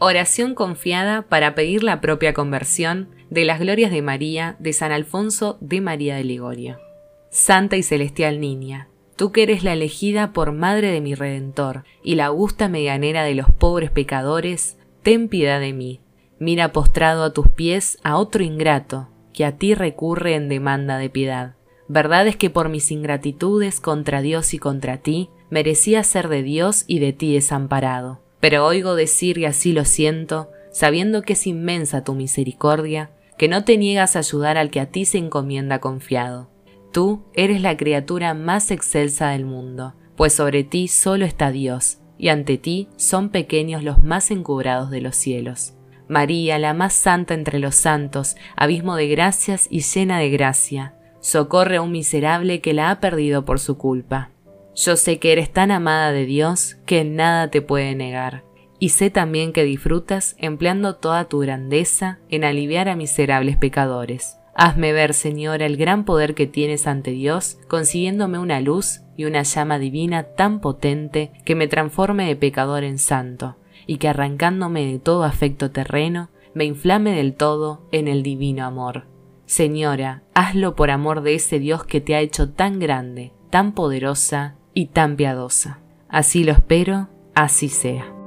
Oración confiada para pedir la propia conversión de las glorias de María de San Alfonso de María de Ligorio. Santa y celestial niña, tú que eres la elegida por madre de mi Redentor y la augusta medianera de los pobres pecadores, ten piedad de mí. Mira postrado a tus pies a otro ingrato, a ti recurre en demanda de piedad. Verdad es que por mis ingratitudes contra Dios y contra ti, merecía ser de Dios y de ti desamparado pero oigo decir, y así lo siento, sabiendo que es inmensa tu misericordia, que no te niegas a ayudar al que a ti se encomienda confiado. Tú eres la criatura más excelsa del mundo, pues sobre ti solo está Dios, y ante ti son pequeños los más encubrados de los cielos. María, la más santa entre los santos, abismo de gracias y llena de gracia, socorre a un miserable que la ha perdido por su culpa. Yo sé que eres tan amada de Dios que nada te puede negar, y sé también que disfrutas empleando toda tu grandeza en aliviar a miserables pecadores. Hazme ver, Señora, el gran poder que tienes ante Dios, consiguiéndome una luz y una llama divina tan potente que me transforme de pecador en santo, y que arrancándome de todo afecto terreno, me inflame del todo en el divino amor. Señora, hazlo por amor de ese Dios que te ha hecho tan grande, tan poderosa y tan piadosa. Así lo espero, así sea.